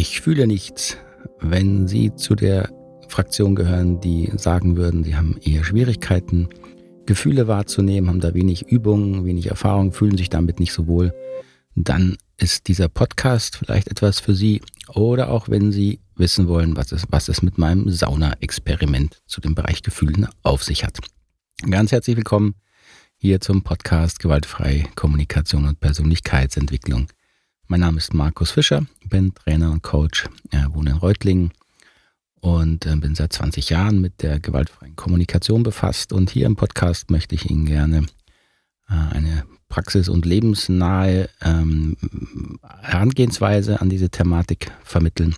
Ich fühle nichts, wenn Sie zu der Fraktion gehören, die sagen würden, sie haben eher Schwierigkeiten, Gefühle wahrzunehmen, haben da wenig Übung, wenig Erfahrung, fühlen sich damit nicht so wohl, dann ist dieser Podcast vielleicht etwas für Sie. Oder auch wenn Sie wissen wollen, was es, was es mit meinem Sauna-Experiment zu dem Bereich Gefühlen auf sich hat. Ganz herzlich willkommen hier zum Podcast Gewaltfreie Kommunikation und Persönlichkeitsentwicklung. Mein Name ist Markus Fischer, bin Trainer und Coach, äh, wohne in Reutlingen und äh, bin seit 20 Jahren mit der gewaltfreien Kommunikation befasst. Und hier im Podcast möchte ich Ihnen gerne äh, eine praxis- und lebensnahe ähm, Herangehensweise an diese Thematik vermitteln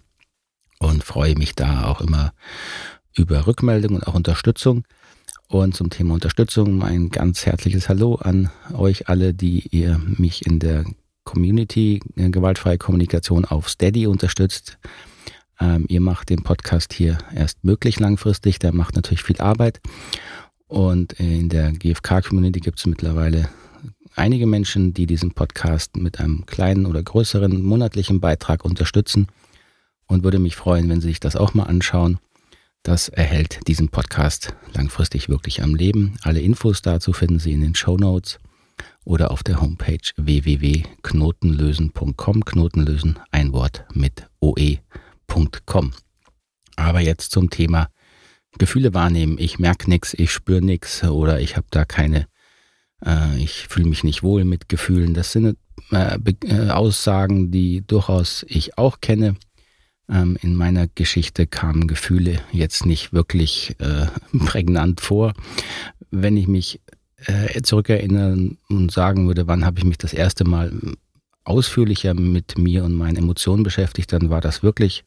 und freue mich da auch immer über Rückmeldungen und auch Unterstützung. Und zum Thema Unterstützung ein ganz herzliches Hallo an euch alle, die ihr mich in der Community äh, gewaltfreie Kommunikation auf Steady unterstützt. Ähm, ihr macht den Podcast hier erst möglich langfristig. Der macht natürlich viel Arbeit. Und in der GFK-Community gibt es mittlerweile einige Menschen, die diesen Podcast mit einem kleinen oder größeren monatlichen Beitrag unterstützen. Und würde mich freuen, wenn Sie sich das auch mal anschauen. Das erhält diesen Podcast langfristig wirklich am Leben. Alle Infos dazu finden Sie in den Show Notes oder auf der Homepage www.knotenlösen.com. Knotenlösen, ein Wort mit oe.com. Aber jetzt zum Thema Gefühle wahrnehmen. Ich merke nichts, ich spüre nichts oder ich habe da keine, äh, ich fühle mich nicht wohl mit Gefühlen. Das sind äh, äh, Aussagen, die durchaus ich auch kenne. Ähm, in meiner Geschichte kamen Gefühle jetzt nicht wirklich äh, prägnant vor. Wenn ich mich äh, zurückerinnern und sagen würde, wann habe ich mich das erste Mal ausführlicher mit mir und meinen Emotionen beschäftigt, dann war das wirklich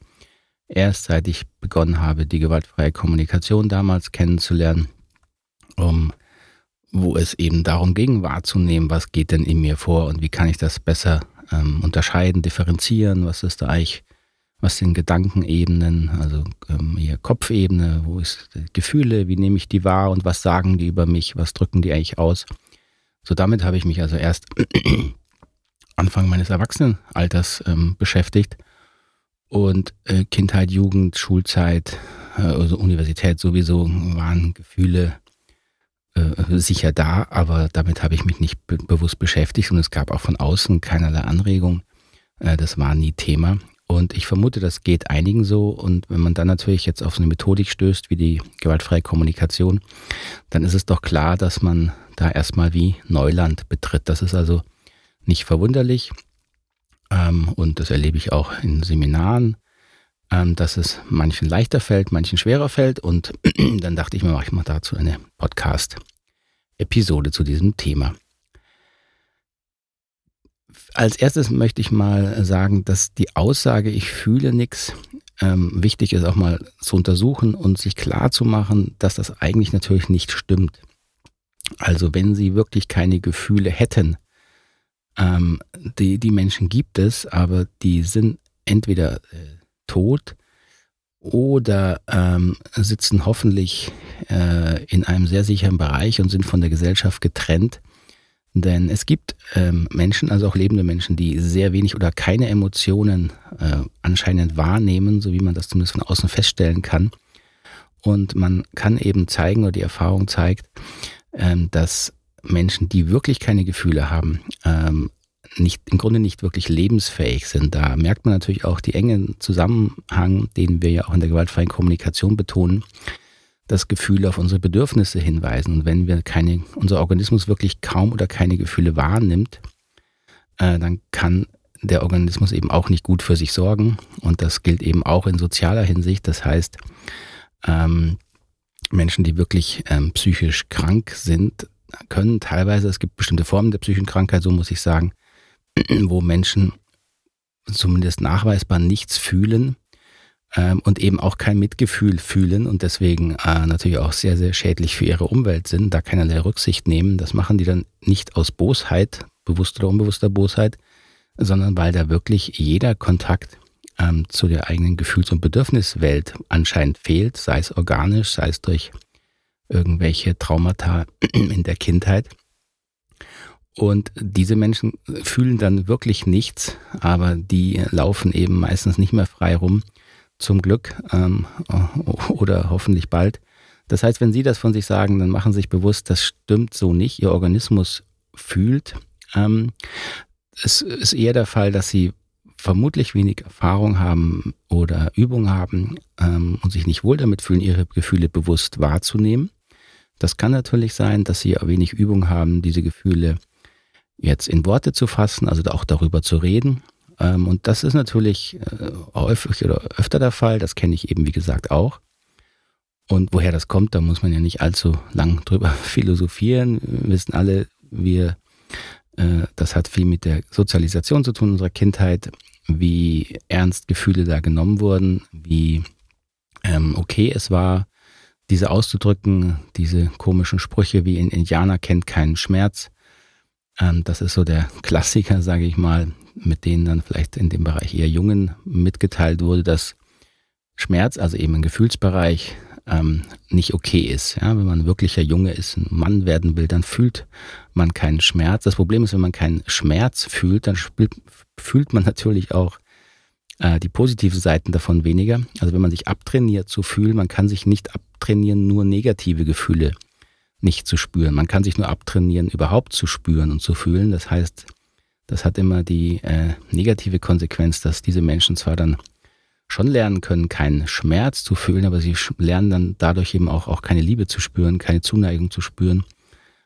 erst seit ich begonnen habe, die gewaltfreie Kommunikation damals kennenzulernen, um, wo es eben darum ging, wahrzunehmen, was geht denn in mir vor und wie kann ich das besser ähm, unterscheiden, differenzieren, was ist da eigentlich was sind Gedankenebenen, also ähm, eher Kopfebene, wo ist Gefühle, wie nehme ich die wahr? Und was sagen die über mich, was drücken die eigentlich aus. So damit habe ich mich also erst Anfang meines Erwachsenenalters ähm, beschäftigt. Und äh, Kindheit, Jugend, Schulzeit, äh, also Universität sowieso waren Gefühle äh, sicher da, aber damit habe ich mich nicht be bewusst beschäftigt. Und es gab auch von außen keinerlei Anregung. Äh, das war nie Thema. Und ich vermute, das geht einigen so. Und wenn man dann natürlich jetzt auf so eine Methodik stößt wie die gewaltfreie Kommunikation, dann ist es doch klar, dass man da erstmal wie Neuland betritt. Das ist also nicht verwunderlich. Ähm, und das erlebe ich auch in Seminaren, ähm, dass es manchen leichter fällt, manchen schwerer fällt. Und dann dachte ich mir, mache ich mal dazu eine Podcast-Episode zu diesem Thema. Als erstes möchte ich mal sagen, dass die Aussage, ich fühle nichts, ähm, wichtig ist auch mal zu untersuchen und sich klar zu machen, dass das eigentlich natürlich nicht stimmt. Also wenn Sie wirklich keine Gefühle hätten, ähm, die, die Menschen gibt es, aber die sind entweder äh, tot oder ähm, sitzen hoffentlich äh, in einem sehr sicheren Bereich und sind von der Gesellschaft getrennt denn es gibt ähm, Menschen, also auch lebende Menschen, die sehr wenig oder keine Emotionen äh, anscheinend wahrnehmen, so wie man das zumindest von außen feststellen kann. Und man kann eben zeigen, oder die Erfahrung zeigt, ähm, dass Menschen, die wirklich keine Gefühle haben, ähm, nicht, im Grunde nicht wirklich lebensfähig sind. Da merkt man natürlich auch die engen Zusammenhang, den wir ja auch in der gewaltfreien Kommunikation betonen, das Gefühl auf unsere Bedürfnisse hinweisen. Und wenn wir keine, unser Organismus wirklich kaum oder keine Gefühle wahrnimmt, äh, dann kann der Organismus eben auch nicht gut für sich sorgen. Und das gilt eben auch in sozialer Hinsicht. Das heißt, ähm, Menschen, die wirklich ähm, psychisch krank sind, können teilweise, es gibt bestimmte Formen der psychischen Krankheit, so muss ich sagen, wo Menschen zumindest nachweisbar nichts fühlen, ähm, und eben auch kein Mitgefühl fühlen und deswegen äh, natürlich auch sehr, sehr schädlich für ihre Umwelt sind, da keinerlei Rücksicht nehmen. Das machen die dann nicht aus Bosheit, bewusster oder unbewusster Bosheit, sondern weil da wirklich jeder Kontakt ähm, zu der eigenen Gefühls- und Bedürfniswelt anscheinend fehlt, sei es organisch, sei es durch irgendwelche Traumata in der Kindheit. Und diese Menschen fühlen dann wirklich nichts, aber die laufen eben meistens nicht mehr frei rum, zum Glück ähm, oder hoffentlich bald. Das heißt, wenn Sie das von sich sagen, dann machen Sie sich bewusst, das stimmt so nicht. Ihr Organismus fühlt. Ähm, es ist eher der Fall, dass Sie vermutlich wenig Erfahrung haben oder Übung haben ähm, und sich nicht wohl damit fühlen, ihre Gefühle bewusst wahrzunehmen. Das kann natürlich sein, dass sie wenig Übung haben, diese Gefühle jetzt in Worte zu fassen, also auch darüber zu reden. Ähm, und das ist natürlich äh, häufig oder öfter der Fall. Das kenne ich eben, wie gesagt, auch. Und woher das kommt, da muss man ja nicht allzu lang drüber philosophieren. Wir wissen alle, wir, äh, das hat viel mit der Sozialisation zu tun unserer Kindheit wie ernst Gefühle da genommen wurden, wie ähm, okay es war, diese auszudrücken, diese komischen Sprüche wie ein Indianer kennt keinen Schmerz. Ähm, das ist so der Klassiker, sage ich mal, mit denen dann vielleicht in dem Bereich eher Jungen mitgeteilt wurde, dass Schmerz, also eben ein Gefühlsbereich, ähm, nicht okay ist. Ja, wenn man wirklicher Junge ist, ein Mann werden will, dann fühlt man keinen Schmerz. Das Problem ist, wenn man keinen Schmerz fühlt, dann fühlt man natürlich auch äh, die positiven Seiten davon weniger. Also wenn man sich abtrainiert zu fühlen, man kann sich nicht abtrainieren, nur negative Gefühle nicht zu spüren. Man kann sich nur abtrainieren, überhaupt zu spüren und zu fühlen. Das heißt, das hat immer die äh, negative Konsequenz, dass diese Menschen zwar dann schon lernen können, keinen Schmerz zu fühlen, aber sie lernen dann dadurch eben auch, auch keine Liebe zu spüren, keine Zuneigung zu spüren.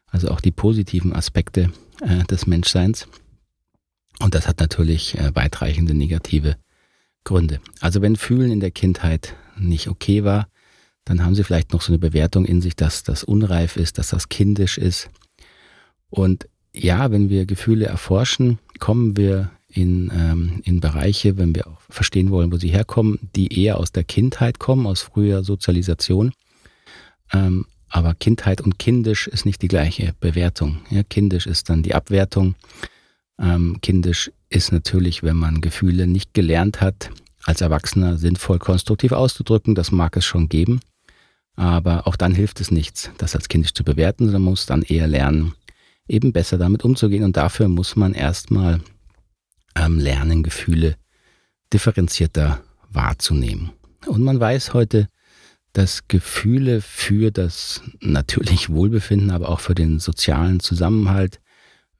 Also auch die positiven Aspekte äh, des Menschseins. Und das hat natürlich äh, weitreichende negative Gründe. Also wenn Fühlen in der Kindheit nicht okay war, dann haben sie vielleicht noch so eine Bewertung in sich, dass das unreif ist, dass das kindisch ist. Und ja, wenn wir Gefühle erforschen, kommen wir in, ähm, in Bereiche, wenn wir auch verstehen wollen, wo sie herkommen, die eher aus der Kindheit kommen, aus früher Sozialisation. Ähm, aber Kindheit und kindisch ist nicht die gleiche Bewertung. Ja, kindisch ist dann die Abwertung. Ähm, kindisch ist natürlich, wenn man Gefühle nicht gelernt hat, als Erwachsener sinnvoll konstruktiv auszudrücken. Das mag es schon geben. Aber auch dann hilft es nichts, das als kindisch zu bewerten, sondern muss dann eher lernen, eben besser damit umzugehen. Und dafür muss man erstmal ähm, lernen, Gefühle differenzierter wahrzunehmen. Und man weiß heute, dass Gefühle für das natürlich Wohlbefinden, aber auch für den sozialen Zusammenhalt,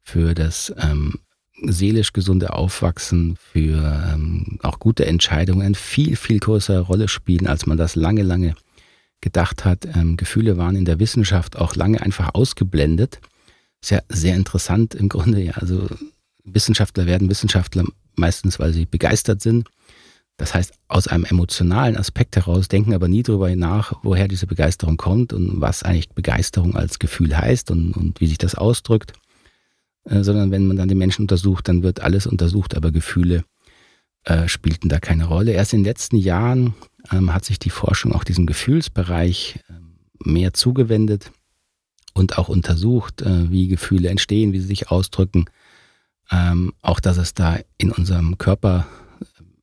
für das ähm, seelisch gesunde Aufwachsen, für ähm, auch gute Entscheidungen eine viel, viel größere Rolle spielen, als man das lange, lange gedacht hat. Ähm, Gefühle waren in der Wissenschaft auch lange einfach ausgeblendet. Sehr, sehr interessant im Grunde, ja. Also Wissenschaftler werden Wissenschaftler meistens, weil sie begeistert sind. Das heißt, aus einem emotionalen Aspekt heraus denken aber nie darüber nach, woher diese Begeisterung kommt und was eigentlich Begeisterung als Gefühl heißt und, und wie sich das ausdrückt. Äh, sondern wenn man dann den Menschen untersucht, dann wird alles untersucht, aber Gefühle äh, spielten da keine Rolle. Erst in den letzten Jahren ähm, hat sich die Forschung auch diesem Gefühlsbereich äh, mehr zugewendet und auch untersucht, äh, wie Gefühle entstehen, wie sie sich ausdrücken ähm, auch, dass es da in unserem Körper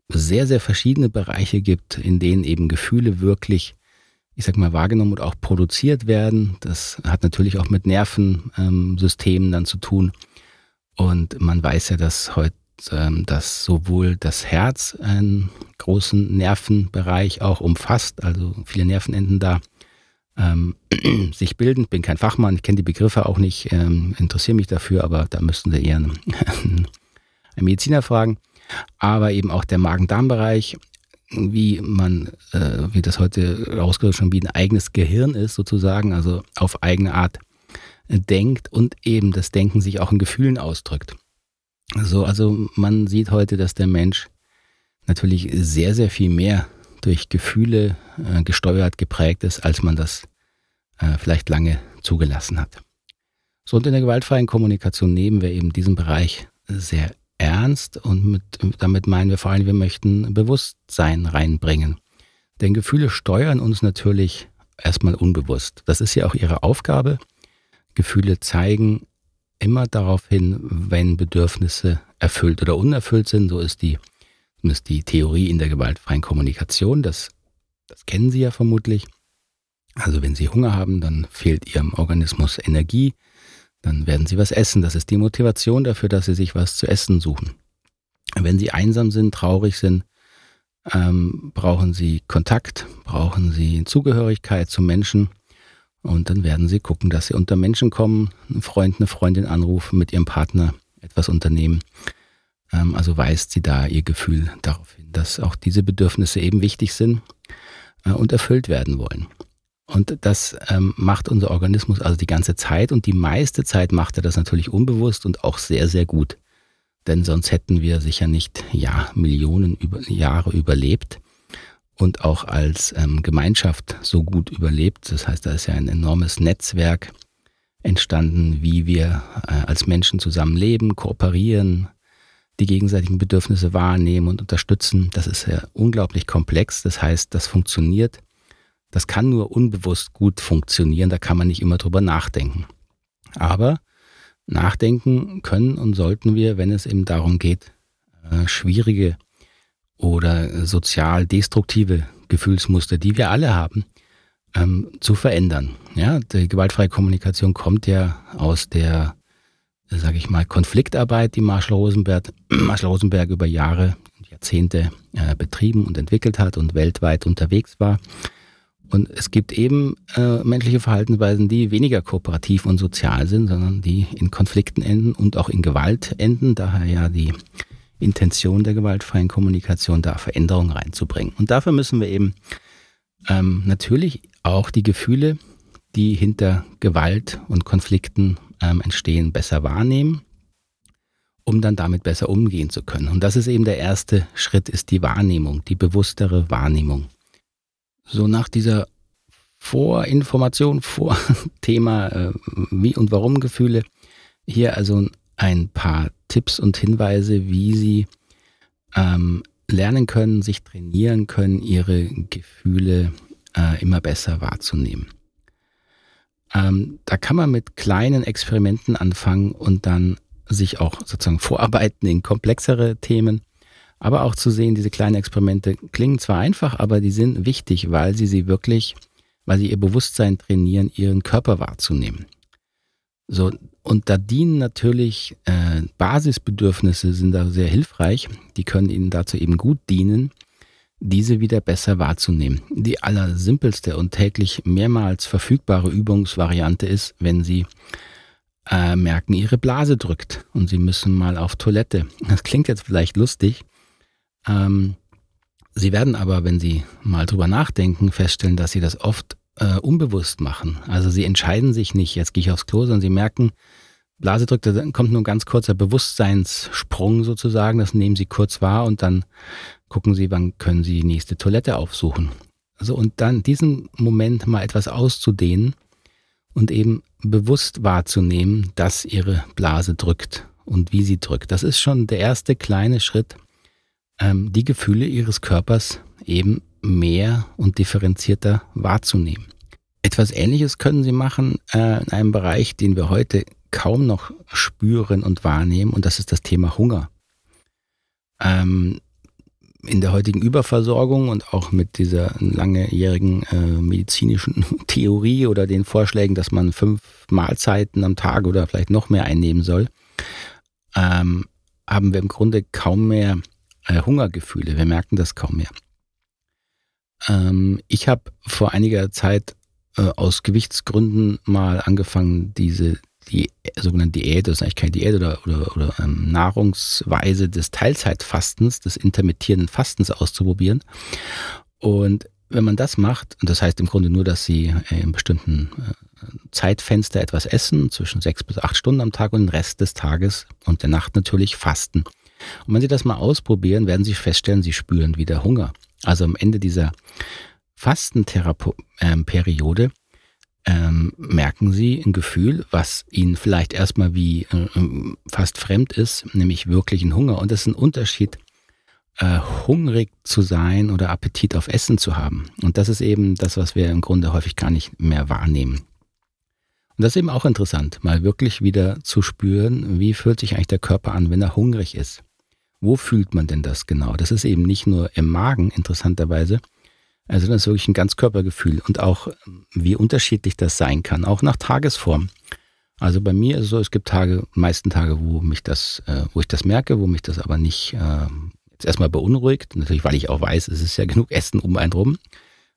sehr, sehr verschiedene Bereiche gibt, in denen eben Gefühle wirklich, ich sag mal, wahrgenommen und auch produziert werden. Das hat natürlich auch mit Nervensystemen ähm, dann zu tun. Und man weiß ja, dass heute ähm, dass sowohl das Herz einen großen Nervenbereich auch umfasst, also viele Nervenenden da ähm, sich bilden. Bin kein Fachmann, kenne die Begriffe auch nicht, ähm, interessiere mich dafür, aber da müssten Sie eher einen, einen Mediziner fragen. Aber eben auch der Magen-Darm-Bereich, wie man, äh, wie das heute rausgehört schon wie ein eigenes Gehirn ist sozusagen, also auf eigene Art denkt und eben das Denken sich auch in Gefühlen ausdrückt. So, also man sieht heute, dass der Mensch natürlich sehr, sehr viel mehr durch Gefühle äh, gesteuert, geprägt ist, als man das äh, vielleicht lange zugelassen hat. So, und in der gewaltfreien Kommunikation nehmen wir eben diesen Bereich sehr ernst und mit, damit meinen wir vor allem, wir möchten Bewusstsein reinbringen. Denn Gefühle steuern uns natürlich erstmal unbewusst. Das ist ja auch ihre Aufgabe. Gefühle zeigen immer darauf hin, wenn Bedürfnisse erfüllt oder unerfüllt sind. So ist die ist die Theorie in der gewaltfreien Kommunikation. Das, das kennen Sie ja vermutlich. Also wenn Sie Hunger haben, dann fehlt Ihrem Organismus Energie. Dann werden sie was essen. Das ist die Motivation dafür, dass sie sich was zu essen suchen. Wenn sie einsam sind, traurig sind, ähm, brauchen sie Kontakt, brauchen sie Zugehörigkeit zu Menschen. Und dann werden sie gucken, dass sie unter Menschen kommen, einen Freund, eine Freundin anrufen, mit ihrem Partner etwas unternehmen. Ähm, also weist sie da ihr Gefühl darauf hin, dass auch diese Bedürfnisse eben wichtig sind äh, und erfüllt werden wollen. Und das ähm, macht unser Organismus also die ganze Zeit und die meiste Zeit macht er das natürlich unbewusst und auch sehr, sehr gut. Denn sonst hätten wir sicher nicht ja, Millionen über, Jahre überlebt und auch als ähm, Gemeinschaft so gut überlebt. Das heißt, da ist ja ein enormes Netzwerk entstanden, wie wir äh, als Menschen zusammenleben, kooperieren, die gegenseitigen Bedürfnisse wahrnehmen und unterstützen. Das ist ja unglaublich komplex. Das heißt, das funktioniert das kann nur unbewusst gut funktionieren, da kann man nicht immer drüber nachdenken. Aber nachdenken können und sollten wir, wenn es eben darum geht, äh, schwierige oder sozial destruktive Gefühlsmuster, die wir alle haben, ähm, zu verändern. Ja, die gewaltfreie Kommunikation kommt ja aus der, sage ich mal, Konfliktarbeit, die Marshall Rosenberg, Marshall Rosenberg über Jahre und Jahrzehnte äh, betrieben und entwickelt hat und weltweit unterwegs war. Und es gibt eben äh, menschliche Verhaltensweisen, die weniger kooperativ und sozial sind, sondern die in Konflikten enden und auch in Gewalt enden. Daher ja die Intention der gewaltfreien Kommunikation, da Veränderungen reinzubringen. Und dafür müssen wir eben ähm, natürlich auch die Gefühle, die hinter Gewalt und Konflikten ähm, entstehen, besser wahrnehmen, um dann damit besser umgehen zu können. Und das ist eben der erste Schritt, ist die Wahrnehmung, die bewusstere Wahrnehmung so nach dieser Vorinformation, vor Thema äh, wie und warum Gefühle, hier also ein paar Tipps und Hinweise, wie Sie ähm, lernen können, sich trainieren können, Ihre Gefühle äh, immer besser wahrzunehmen. Ähm, da kann man mit kleinen Experimenten anfangen und dann sich auch sozusagen vorarbeiten in komplexere Themen aber auch zu sehen, diese kleinen Experimente klingen zwar einfach, aber die sind wichtig, weil sie sie wirklich, weil sie ihr Bewusstsein trainieren, ihren Körper wahrzunehmen. So, und da dienen natürlich äh, Basisbedürfnisse sind da sehr hilfreich. Die können Ihnen dazu eben gut dienen, diese wieder besser wahrzunehmen. Die allersimpelste und täglich mehrmals verfügbare Übungsvariante ist, wenn Sie äh, merken, Ihre Blase drückt und Sie müssen mal auf Toilette. Das klingt jetzt vielleicht lustig, ähm, Sie werden aber, wenn Sie mal drüber nachdenken, feststellen, dass Sie das oft äh, unbewusst machen. Also Sie entscheiden sich nicht, jetzt gehe ich aufs Klo, sondern Sie merken, Blase drückt, da kommt nur ein ganz kurzer Bewusstseinssprung sozusagen, das nehmen Sie kurz wahr und dann gucken Sie, wann können Sie die nächste Toilette aufsuchen. Also und dann diesen Moment mal etwas auszudehnen und eben bewusst wahrzunehmen, dass Ihre Blase drückt und wie sie drückt. Das ist schon der erste kleine Schritt, ähm, die Gefühle ihres Körpers eben mehr und differenzierter wahrzunehmen. Etwas Ähnliches können Sie machen äh, in einem Bereich, den wir heute kaum noch spüren und wahrnehmen, und das ist das Thema Hunger. Ähm, in der heutigen Überversorgung und auch mit dieser langjährigen äh, medizinischen Theorie oder den Vorschlägen, dass man fünf Mahlzeiten am Tag oder vielleicht noch mehr einnehmen soll, ähm, haben wir im Grunde kaum mehr äh, Hungergefühle. Wir merken das kaum mehr. Ähm, ich habe vor einiger Zeit äh, aus Gewichtsgründen mal angefangen, diese die sogenannte Diät, das ist eigentlich keine Diät oder, oder, oder ähm, Nahrungsweise des Teilzeitfastens, des intermittierenden Fastens auszuprobieren. Und wenn man das macht, und das heißt im Grunde nur, dass sie äh, in bestimmten äh, Zeitfenster etwas essen, zwischen sechs bis acht Stunden am Tag und den Rest des Tages und der Nacht natürlich fasten. Und wenn Sie das mal ausprobieren, werden Sie feststellen, Sie spüren wieder Hunger. Also am Ende dieser Fastentherapie-Periode ähm, merken Sie ein Gefühl, was Ihnen vielleicht erstmal wie äh, fast fremd ist, nämlich wirklichen Hunger. Und das ist ein Unterschied, äh, hungrig zu sein oder Appetit auf Essen zu haben. Und das ist eben das, was wir im Grunde häufig gar nicht mehr wahrnehmen. Und das ist eben auch interessant, mal wirklich wieder zu spüren, wie fühlt sich eigentlich der Körper an, wenn er hungrig ist. Wo fühlt man denn das genau? Das ist eben nicht nur im Magen, interessanterweise, also das ist wirklich ein Ganzkörpergefühl und auch wie unterschiedlich das sein kann, auch nach Tagesform. Also bei mir ist es so, es gibt Tage, meisten Tage, wo mich das, äh, wo ich das merke, wo mich das aber nicht äh, jetzt erstmal beunruhigt. Natürlich, weil ich auch weiß, es ist ja genug Essen um einen rum.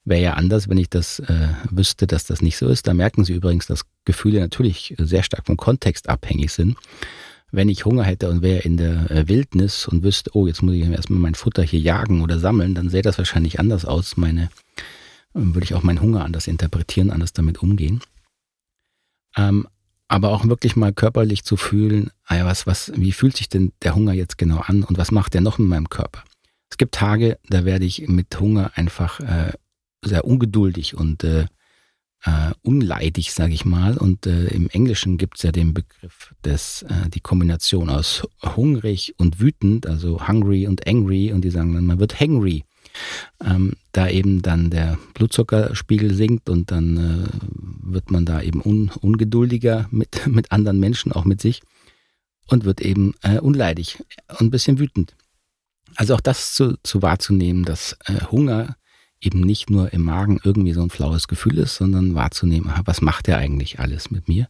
Wäre ja anders, wenn ich das äh, wüsste, dass das nicht so ist. Da merken Sie übrigens, dass Gefühle natürlich sehr stark vom Kontext abhängig sind. Wenn ich Hunger hätte und wäre in der äh, Wildnis und wüsste, oh, jetzt muss ich erstmal mein Futter hier jagen oder sammeln, dann sähe das wahrscheinlich anders aus. Meine, würde ich auch meinen Hunger anders interpretieren, anders damit umgehen. Ähm, aber auch wirklich mal körperlich zu fühlen, ah was, was, wie fühlt sich denn der Hunger jetzt genau an und was macht der noch in meinem Körper? Es gibt Tage, da werde ich mit Hunger einfach äh, sehr ungeduldig und äh, äh, unleidig, sage ich mal. Und äh, im Englischen gibt es ja den Begriff des, äh, die Kombination aus hungrig und wütend, also hungry und angry. Und die sagen dann, man wird hangry ähm, da eben dann der Blutzuckerspiegel sinkt und dann äh, wird man da eben un, ungeduldiger mit, mit anderen Menschen, auch mit sich und wird eben äh, unleidig und ein bisschen wütend. Also auch das zu, zu wahrzunehmen, dass äh, Hunger eben nicht nur im Magen irgendwie so ein flaues Gefühl ist, sondern wahrzunehmen, was macht er eigentlich alles mit mir?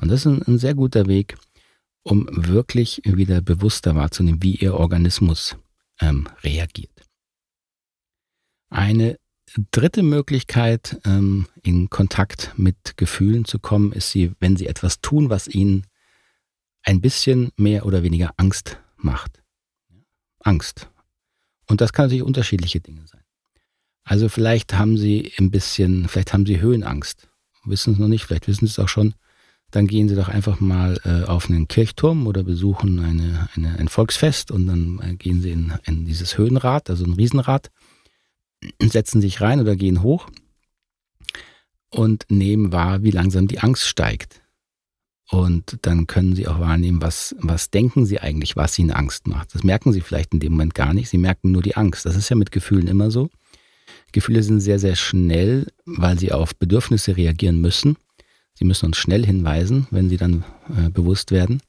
Und das ist ein, ein sehr guter Weg, um wirklich wieder bewusster wahrzunehmen, wie ihr Organismus ähm, reagiert. Eine dritte Möglichkeit, ähm, in Kontakt mit Gefühlen zu kommen, ist sie, wenn sie etwas tun, was ihnen ein bisschen mehr oder weniger Angst macht. Angst. Und das kann natürlich unterschiedliche Dinge sein. Also vielleicht haben Sie ein bisschen, vielleicht haben Sie Höhenangst. Wissen es noch nicht, vielleicht wissen Sie es auch schon. Dann gehen Sie doch einfach mal äh, auf einen Kirchturm oder besuchen eine, eine, ein Volksfest und dann äh, gehen Sie in, in dieses Höhenrad, also ein Riesenrad setzen sich rein oder gehen hoch und nehmen wahr, wie langsam die Angst steigt. Und dann können Sie auch wahrnehmen, was, was denken Sie eigentlich, was Ihnen Angst macht. Das merken Sie vielleicht in dem Moment gar nicht. Sie merken nur die Angst. Das ist ja mit Gefühlen immer so. Gefühle sind sehr, sehr schnell, weil sie auf Bedürfnisse reagieren müssen. Sie müssen uns schnell hinweisen, wenn sie dann äh, bewusst werden.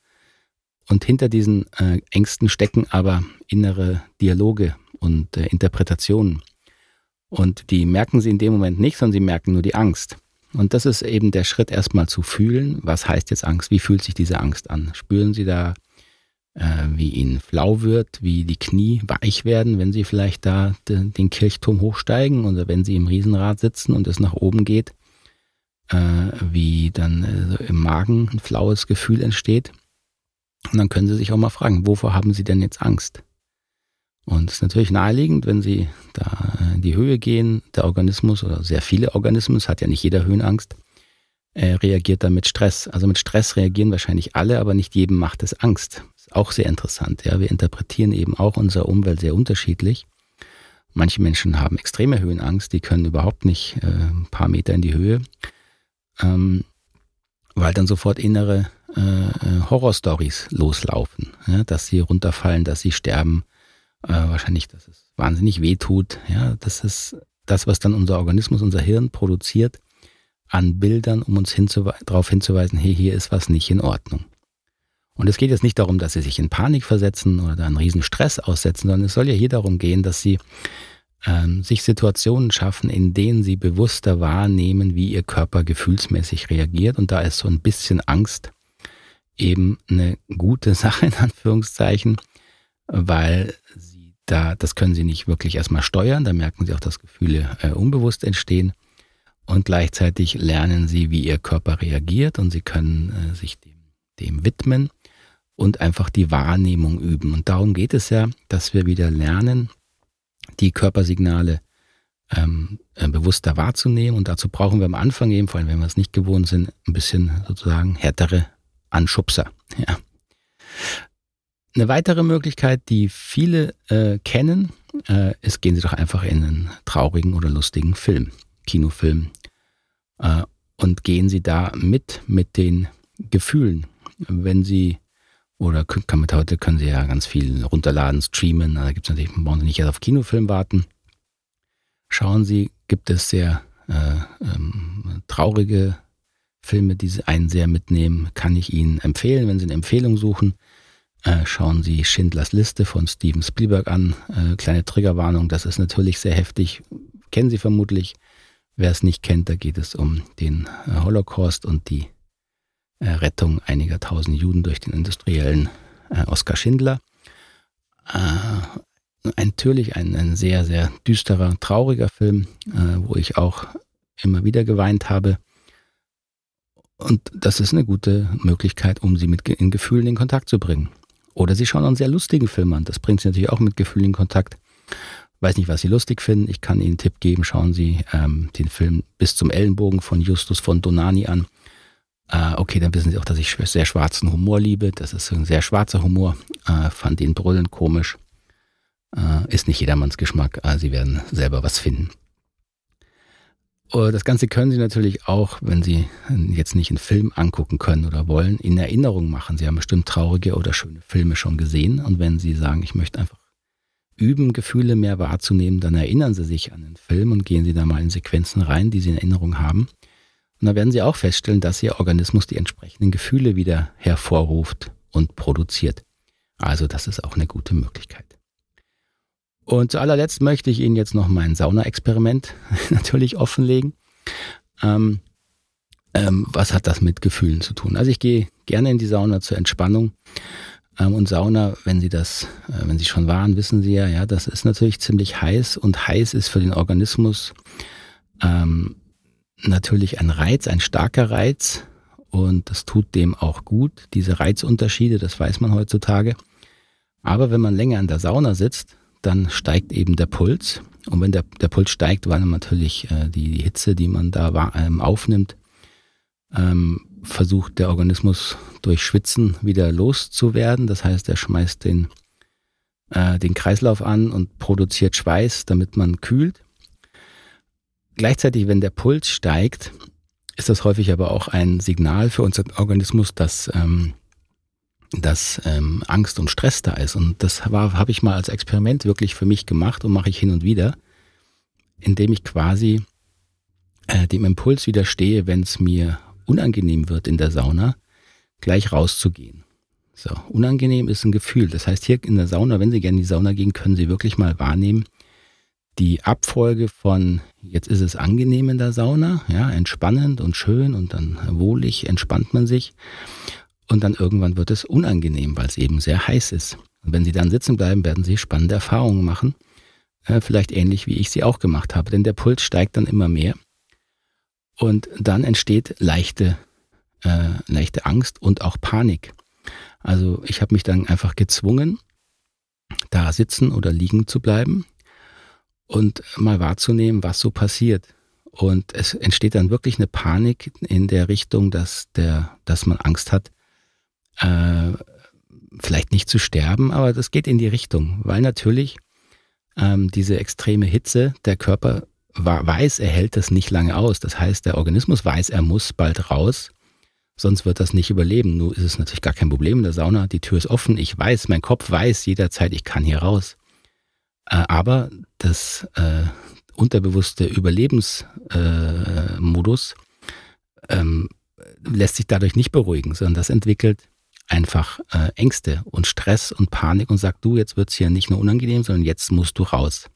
Und hinter diesen äh, Ängsten stecken aber innere Dialoge und äh, Interpretationen. Und die merken sie in dem Moment nicht, sondern sie merken nur die Angst. Und das ist eben der Schritt, erstmal zu fühlen, was heißt jetzt Angst, wie fühlt sich diese Angst an? Spüren Sie da, äh, wie Ihnen flau wird, wie die Knie weich werden, wenn Sie vielleicht da de, den Kirchturm hochsteigen oder wenn Sie im Riesenrad sitzen und es nach oben geht, äh, wie dann äh, im Magen ein flaues Gefühl entsteht? Und dann können Sie sich auch mal fragen, wovor haben Sie denn jetzt Angst? Und es ist natürlich naheliegend, wenn Sie da in die Höhe gehen, der Organismus oder sehr viele Organismen, es hat ja nicht jeder Höhenangst, äh, reagiert dann mit Stress. Also mit Stress reagieren wahrscheinlich alle, aber nicht jedem macht es Angst. Ist auch sehr interessant. Ja, wir interpretieren eben auch unsere Umwelt sehr unterschiedlich. Manche Menschen haben extreme Höhenangst, die können überhaupt nicht äh, ein paar Meter in die Höhe, ähm, weil dann sofort innere äh, äh Horrorstories loslaufen, ja, dass sie runterfallen, dass sie sterben, äh, wahrscheinlich, dass es wahnsinnig weh tut. Ja, das ist das, was dann unser Organismus, unser Hirn produziert an Bildern, um uns hinzuwe darauf hinzuweisen, hey, hier ist was nicht in Ordnung. Und es geht jetzt nicht darum, dass sie sich in Panik versetzen oder da einen riesen Stress aussetzen, sondern es soll ja hier darum gehen, dass sie ähm, sich Situationen schaffen, in denen sie bewusster wahrnehmen, wie ihr Körper gefühlsmäßig reagiert. Und da ist so ein bisschen Angst eben eine gute Sache in Anführungszeichen, weil sie da, das können sie nicht wirklich erstmal steuern, da merken sie auch, dass Gefühle äh, unbewusst entstehen. Und gleichzeitig lernen sie, wie ihr Körper reagiert und sie können äh, sich dem, dem widmen und einfach die Wahrnehmung üben. Und darum geht es ja, dass wir wieder lernen, die Körpersignale ähm, äh, bewusster wahrzunehmen. Und dazu brauchen wir am Anfang eben, vor allem wenn wir es nicht gewohnt sind, ein bisschen sozusagen härtere Anschubser. Ja. Eine weitere Möglichkeit, die viele äh, kennen, äh, ist, gehen Sie doch einfach in einen traurigen oder lustigen Film, Kinofilm, äh, und gehen Sie da mit mit den Gefühlen. Wenn Sie, oder kann mit heute können Sie ja ganz viel runterladen, streamen, da gibt es natürlich, brauchen Sie nicht erst auf Kinofilm warten. Schauen Sie, gibt es sehr äh, ähm, traurige Filme, die Sie einen sehr mitnehmen, kann ich Ihnen empfehlen, wenn Sie eine Empfehlung suchen äh, schauen Sie Schindlers Liste von Steven Spielberg an. Äh, kleine Triggerwarnung, das ist natürlich sehr heftig. Kennen Sie vermutlich. Wer es nicht kennt, da geht es um den äh, Holocaust und die äh, Rettung einiger tausend Juden durch den industriellen äh, Oskar Schindler. Natürlich ein, ein sehr, sehr düsterer, trauriger Film, wo ich auch immer wieder geweint habe. Und das ist eine gute Möglichkeit, um sie mit in Gefühlen in Kontakt zu bringen. Oder sie schauen einen sehr lustigen Film an. Das bringt sie natürlich auch mit Gefühlen in Kontakt. Weiß nicht, was Sie lustig finden. Ich kann Ihnen einen Tipp geben. Schauen Sie ähm, den Film Bis zum Ellenbogen von Justus von Donani an. Äh, okay, dann wissen Sie auch, dass ich sehr schwarzen Humor liebe. Das ist ein sehr schwarzer Humor. Äh, fand den brüllend komisch. Äh, ist nicht jedermanns Geschmack. Äh, Sie werden selber was finden. Das Ganze können Sie natürlich auch, wenn Sie jetzt nicht einen Film angucken können oder wollen, in Erinnerung machen. Sie haben bestimmt traurige oder schöne Filme schon gesehen. Und wenn Sie sagen, ich möchte einfach üben, Gefühle mehr wahrzunehmen, dann erinnern Sie sich an den Film und gehen Sie da mal in Sequenzen rein, die Sie in Erinnerung haben. Und dann werden Sie auch feststellen, dass Ihr Organismus die entsprechenden Gefühle wieder hervorruft und produziert. Also das ist auch eine gute Möglichkeit. Und zu allerletzt möchte ich Ihnen jetzt noch mein Sauna-Experiment natürlich offenlegen. Ähm, ähm, was hat das mit Gefühlen zu tun? Also ich gehe gerne in die Sauna zur Entspannung. Ähm, und Sauna, wenn Sie das, äh, wenn Sie schon waren, wissen Sie ja, ja, das ist natürlich ziemlich heiß und heiß ist für den Organismus ähm, natürlich ein Reiz, ein starker Reiz. Und das tut dem auch gut, diese Reizunterschiede, das weiß man heutzutage. Aber wenn man länger in der Sauna sitzt, dann steigt eben der Puls. Und wenn der, der Puls steigt, weil natürlich äh, die, die, Hitze, die man da ähm, aufnimmt, ähm, versucht der Organismus durch Schwitzen wieder loszuwerden. Das heißt, er schmeißt den, äh, den Kreislauf an und produziert Schweiß, damit man kühlt. Gleichzeitig, wenn der Puls steigt, ist das häufig aber auch ein Signal für unseren Organismus, dass ähm, dass ähm, Angst und Stress da ist. Und das habe ich mal als Experiment wirklich für mich gemacht und mache ich hin und wieder, indem ich quasi äh, dem Impuls widerstehe, wenn es mir unangenehm wird in der Sauna, gleich rauszugehen. So, unangenehm ist ein Gefühl. Das heißt, hier in der Sauna, wenn Sie gerne in die Sauna gehen, können Sie wirklich mal wahrnehmen, die Abfolge von jetzt ist es angenehm in der Sauna, ja, entspannend und schön und dann wohlig entspannt man sich. Und dann irgendwann wird es unangenehm, weil es eben sehr heiß ist. Und wenn Sie dann sitzen bleiben, werden Sie spannende Erfahrungen machen. Äh, vielleicht ähnlich wie ich sie auch gemacht habe. Denn der Puls steigt dann immer mehr. Und dann entsteht leichte, äh, leichte Angst und auch Panik. Also ich habe mich dann einfach gezwungen, da sitzen oder liegen zu bleiben und mal wahrzunehmen, was so passiert. Und es entsteht dann wirklich eine Panik in der Richtung, dass der, dass man Angst hat, äh, vielleicht nicht zu sterben, aber das geht in die Richtung, weil natürlich ähm, diese extreme Hitze, der Körper weiß, er hält das nicht lange aus. Das heißt, der Organismus weiß, er muss bald raus, sonst wird das nicht überleben. Nur ist es natürlich gar kein Problem in der Sauna, die Tür ist offen, ich weiß, mein Kopf weiß jederzeit, ich kann hier raus. Äh, aber das äh, unterbewusste Überlebensmodus äh, ähm, lässt sich dadurch nicht beruhigen, sondern das entwickelt einfach äh, Ängste und Stress und Panik und sagt, du, jetzt wird's hier nicht nur unangenehm, sondern jetzt musst du raus.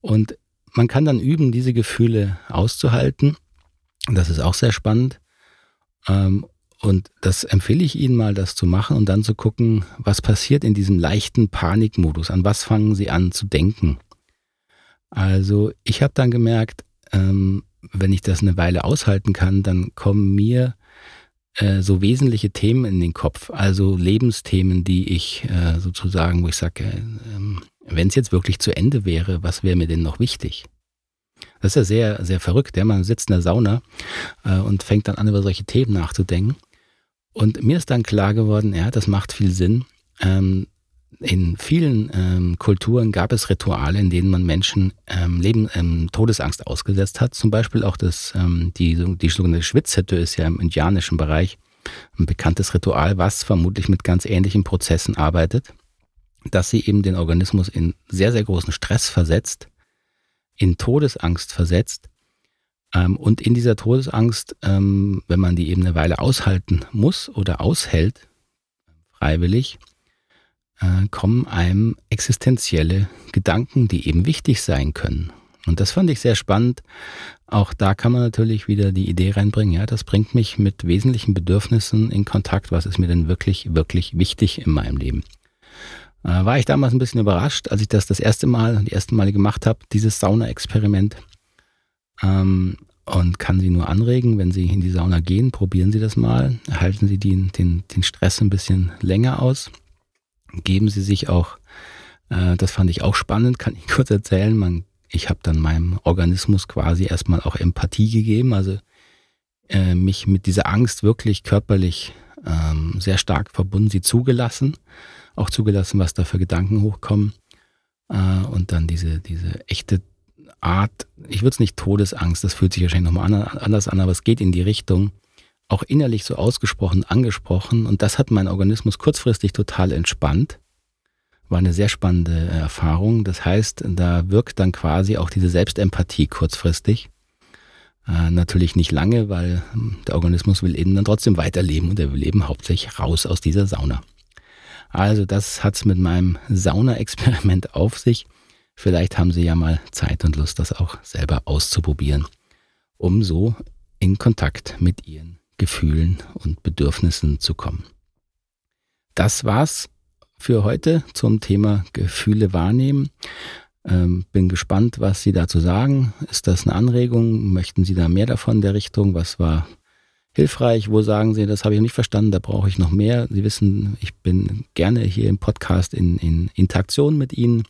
Und man kann dann üben, diese Gefühle auszuhalten. Das ist auch sehr spannend. Ähm, und das empfehle ich Ihnen mal, das zu machen und dann zu gucken, was passiert in diesem leichten Panikmodus. An was fangen Sie an zu denken? Also ich habe dann gemerkt, ähm, wenn ich das eine Weile aushalten kann, dann kommen mir äh, so wesentliche Themen in den Kopf, also Lebensthemen, die ich äh, sozusagen, wo ich sage, äh, wenn es jetzt wirklich zu Ende wäre, was wäre mir denn noch wichtig? Das ist ja sehr, sehr verrückt. Ja? Man sitzt in der Sauna äh, und fängt dann an, über solche Themen nachzudenken. Und mir ist dann klar geworden, ja, das macht viel Sinn. Ähm, in vielen ähm, Kulturen gab es Rituale, in denen man Menschen ähm, Leben, ähm, Todesangst ausgesetzt hat. Zum Beispiel auch das, ähm, die, die sogenannte Schwitzhütte ist ja im indianischen Bereich ein bekanntes Ritual, was vermutlich mit ganz ähnlichen Prozessen arbeitet, dass sie eben den Organismus in sehr, sehr großen Stress versetzt, in Todesangst versetzt. Ähm, und in dieser Todesangst, ähm, wenn man die eben eine Weile aushalten muss oder aushält, freiwillig, äh, kommen einem existenzielle Gedanken, die eben wichtig sein können. Und das fand ich sehr spannend. Auch da kann man natürlich wieder die Idee reinbringen, ja, das bringt mich mit wesentlichen Bedürfnissen in Kontakt. Was ist mir denn wirklich, wirklich wichtig in meinem Leben? Äh, war ich damals ein bisschen überrascht, als ich das das erste Mal, die ersten Male gemacht habe, dieses Sauna-Experiment. Ähm, und kann Sie nur anregen, wenn Sie in die Sauna gehen, probieren Sie das mal. Halten Sie den, den, den Stress ein bisschen länger aus. Geben Sie sich auch, äh, das fand ich auch spannend, kann ich kurz erzählen. Man, ich habe dann meinem Organismus quasi erstmal auch Empathie gegeben, also äh, mich mit dieser Angst wirklich körperlich ähm, sehr stark verbunden, sie zugelassen, auch zugelassen, was da für Gedanken hochkommen. Äh, und dann diese, diese echte Art, ich würde es nicht Todesangst, das fühlt sich wahrscheinlich nochmal anders an, aber es geht in die Richtung, auch innerlich so ausgesprochen, angesprochen. Und das hat mein Organismus kurzfristig total entspannt. War eine sehr spannende Erfahrung. Das heißt, da wirkt dann quasi auch diese Selbstempathie kurzfristig. Äh, natürlich nicht lange, weil hm, der Organismus will eben dann trotzdem weiterleben und er will eben hauptsächlich raus aus dieser Sauna. Also das hat es mit meinem Sauna-Experiment auf sich. Vielleicht haben Sie ja mal Zeit und Lust, das auch selber auszuprobieren, um so in Kontakt mit Ihren Gefühlen und Bedürfnissen zu kommen. Das war's für heute zum Thema Gefühle wahrnehmen. Ähm, bin gespannt, was Sie dazu sagen. Ist das eine Anregung? Möchten Sie da mehr davon in der Richtung? Was war hilfreich? Wo sagen Sie, das habe ich nicht verstanden, da brauche ich noch mehr? Sie wissen, ich bin gerne hier im Podcast in, in Interaktion mit Ihnen.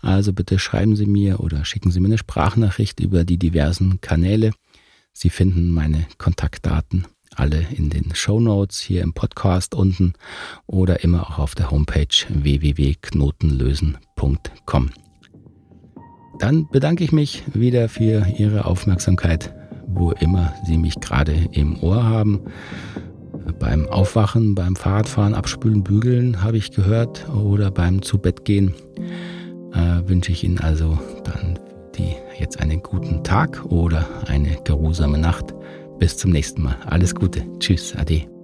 Also bitte schreiben Sie mir oder schicken Sie mir eine Sprachnachricht über die diversen Kanäle. Sie finden meine Kontaktdaten alle in den Show Notes hier im Podcast unten oder immer auch auf der Homepage www.knotenlösen.com. Dann bedanke ich mich wieder für Ihre Aufmerksamkeit, wo immer Sie mich gerade im Ohr haben. Beim Aufwachen, beim Fahrradfahren, Abspülen, Bügeln habe ich gehört oder beim Zubettgehen äh, wünsche ich Ihnen also dann die, jetzt einen guten Tag oder eine geruhsame Nacht. Bis zum nächsten Mal. Alles Gute. Tschüss. Ade.